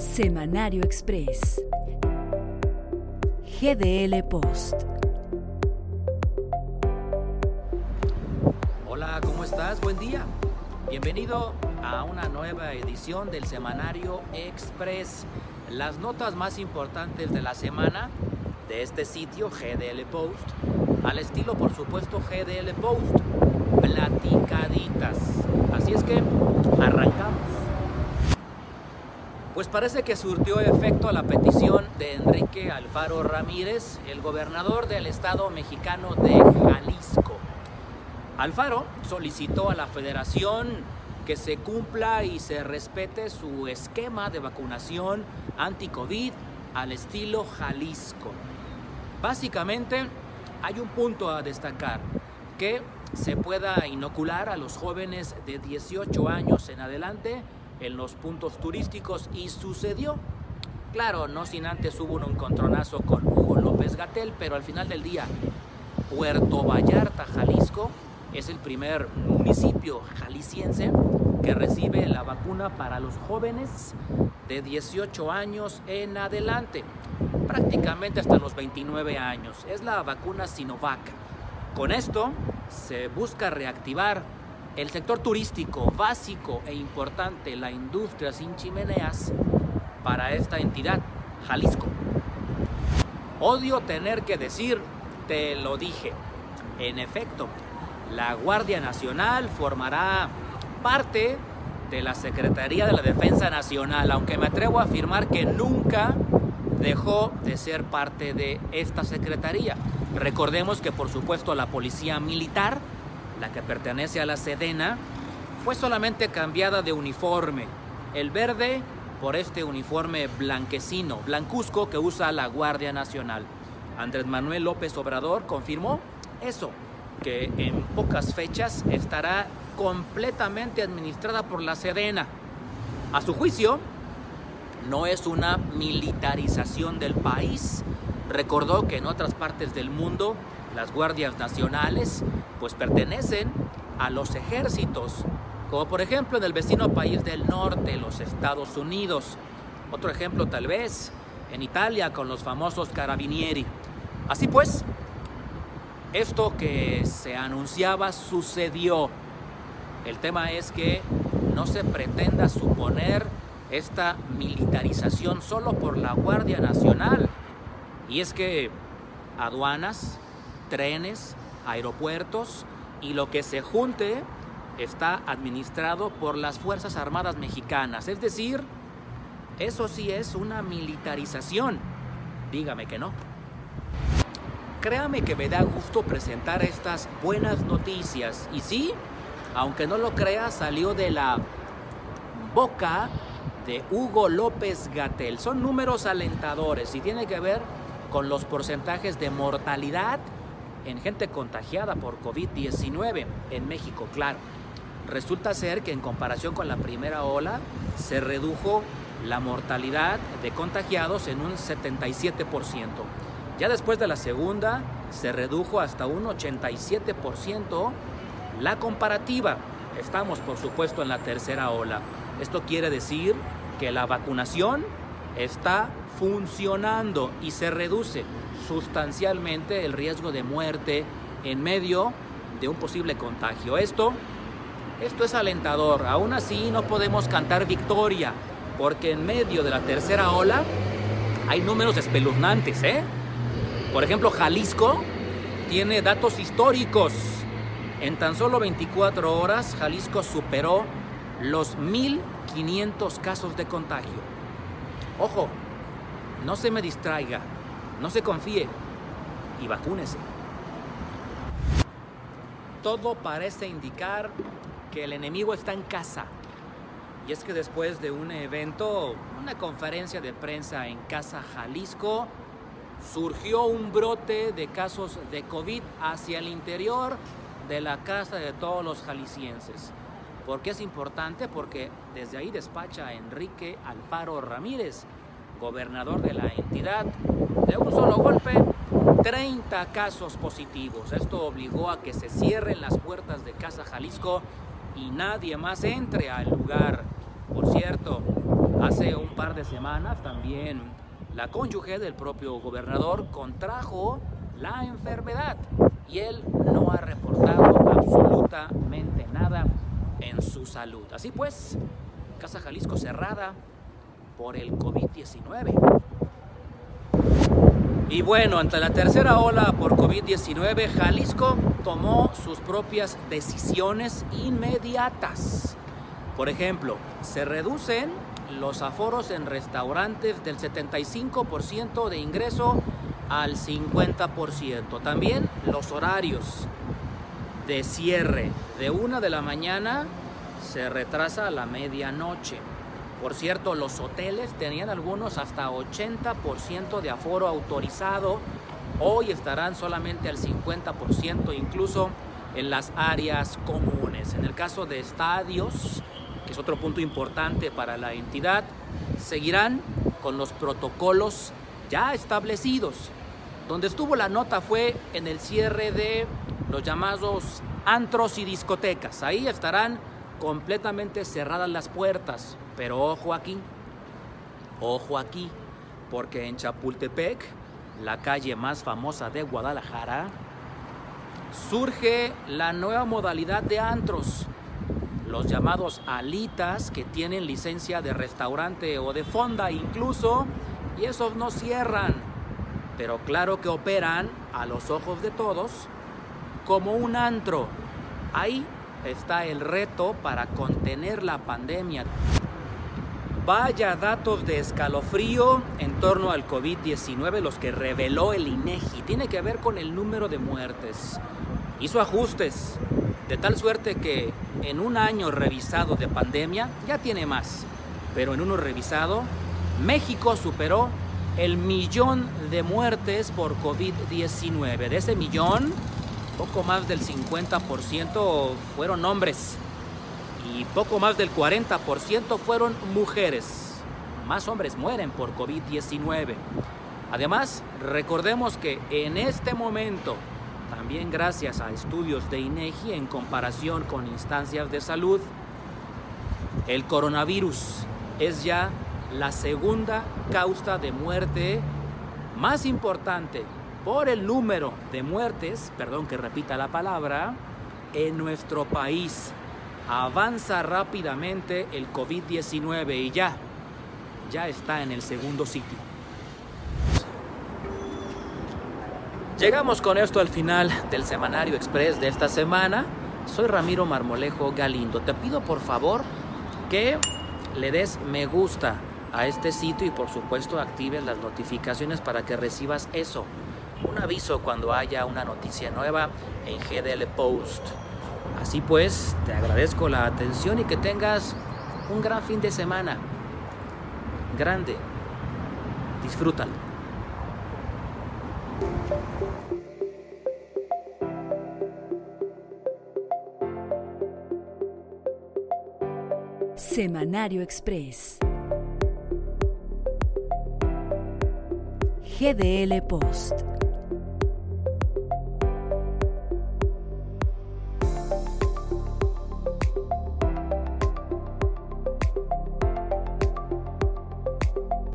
Semanario Express. GDL Post. Hola, ¿cómo estás? Buen día. Bienvenido a una nueva edición del Semanario Express. Las notas más importantes de la semana de este sitio GDL Post, al estilo por supuesto GDL Post, platicaditas. Así es que arrancamos. Pues parece que surtió efecto la petición de Enrique Alfaro Ramírez, el gobernador del estado mexicano de Jalisco. Alfaro solicitó a la federación que se cumpla y se respete su esquema de vacunación anti-COVID al estilo Jalisco. Básicamente hay un punto a destacar, que se pueda inocular a los jóvenes de 18 años en adelante en los puntos turísticos y sucedió. Claro, no sin antes hubo un encontronazo con Hugo López Gatel, pero al final del día, Puerto Vallarta, Jalisco, es el primer municipio jalisciense que recibe la vacuna para los jóvenes de 18 años en adelante, prácticamente hasta los 29 años. Es la vacuna Sinovac. Con esto se busca reactivar el sector turístico básico e importante, la industria sin chimeneas, para esta entidad, Jalisco. Odio tener que decir, te lo dije. En efecto, la Guardia Nacional formará parte de la Secretaría de la Defensa Nacional, aunque me atrevo a afirmar que nunca dejó de ser parte de esta Secretaría. Recordemos que por supuesto la Policía Militar la que pertenece a la Sedena, fue solamente cambiada de uniforme. El verde por este uniforme blanquecino, blancuzco que usa la Guardia Nacional. Andrés Manuel López Obrador confirmó eso, que en pocas fechas estará completamente administrada por la Sedena. A su juicio, no es una militarización del país. Recordó que en otras partes del mundo las guardias nacionales pues pertenecen a los ejércitos, como por ejemplo en el vecino país del norte, los Estados Unidos. Otro ejemplo tal vez en Italia con los famosos carabinieri. Así pues, esto que se anunciaba sucedió. El tema es que no se pretenda suponer esta militarización solo por la Guardia Nacional. Y es que aduanas, trenes, aeropuertos y lo que se junte está administrado por las Fuerzas Armadas Mexicanas. Es decir, eso sí es una militarización. Dígame que no. Créame que me da gusto presentar estas buenas noticias. Y sí, aunque no lo crea, salió de la boca de Hugo López Gatel. Son números alentadores y tiene que ver con los porcentajes de mortalidad en gente contagiada por COVID-19 en México, claro. Resulta ser que en comparación con la primera ola se redujo la mortalidad de contagiados en un 77%. Ya después de la segunda se redujo hasta un 87% la comparativa. Estamos por supuesto en la tercera ola. Esto quiere decir que la vacunación está funcionando y se reduce sustancialmente el riesgo de muerte en medio de un posible contagio. Esto, esto es alentador. Aún así no podemos cantar victoria, porque en medio de la tercera ola hay números espeluznantes. ¿eh? Por ejemplo, Jalisco tiene datos históricos. En tan solo 24 horas, Jalisco superó los 1.500 casos de contagio. Ojo, no se me distraiga. No se confíe y vacúnese. Todo parece indicar que el enemigo está en casa. Y es que después de un evento, una conferencia de prensa en Casa Jalisco, surgió un brote de casos de COVID hacia el interior de la casa de todos los jaliscienses. ¿Por qué es importante? Porque desde ahí despacha Enrique Alfaro Ramírez, gobernador de la entidad, de un solo golpe 30 casos positivos. Esto obligó a que se cierren las puertas de Casa Jalisco y nadie más entre al lugar. Por cierto, hace un par de semanas también la cónyuge del propio gobernador contrajo la enfermedad y él no ha reportado absolutamente nada en su salud. Así pues, Casa Jalisco cerrada por el COVID-19. Y bueno, ante la tercera ola por COVID-19, Jalisco tomó sus propias decisiones inmediatas. Por ejemplo, se reducen los aforos en restaurantes del 75% de ingreso al 50%. También los horarios de cierre de una de la mañana se retrasa a la medianoche. Por cierto, los hoteles tenían algunos hasta 80% de aforo autorizado. Hoy estarán solamente al 50%, incluso en las áreas comunes. En el caso de estadios, que es otro punto importante para la entidad, seguirán con los protocolos ya establecidos. Donde estuvo la nota fue en el cierre de los llamados antros y discotecas. Ahí estarán completamente cerradas las puertas. Pero ojo aquí, ojo aquí, porque en Chapultepec, la calle más famosa de Guadalajara, surge la nueva modalidad de antros, los llamados alitas que tienen licencia de restaurante o de fonda incluso, y esos no cierran, pero claro que operan a los ojos de todos como un antro. Ahí está el reto para contener la pandemia. Vaya datos de escalofrío en torno al COVID-19 los que reveló el INEGI. Tiene que ver con el número de muertes. Hizo ajustes de tal suerte que en un año revisado de pandemia ya tiene más. Pero en uno revisado, México superó el millón de muertes por COVID-19. De ese millón, poco más del 50% fueron hombres y poco más del 40% fueron mujeres. Más hombres mueren por COVID-19. Además, recordemos que en este momento, también gracias a estudios de INEGI en comparación con instancias de salud, el coronavirus es ya la segunda causa de muerte más importante por el número de muertes, perdón que repita la palabra, en nuestro país. Avanza rápidamente el COVID-19 y ya, ya está en el segundo sitio. Llegamos con esto al final del Semanario Express de esta semana. Soy Ramiro Marmolejo Galindo. Te pido por favor que le des me gusta a este sitio y por supuesto actives las notificaciones para que recibas eso un aviso cuando haya una noticia nueva en GDL Post. Así pues, te agradezco la atención y que tengas un gran fin de semana. Grande. Disfrútalo. Semanario Express. GDL Post.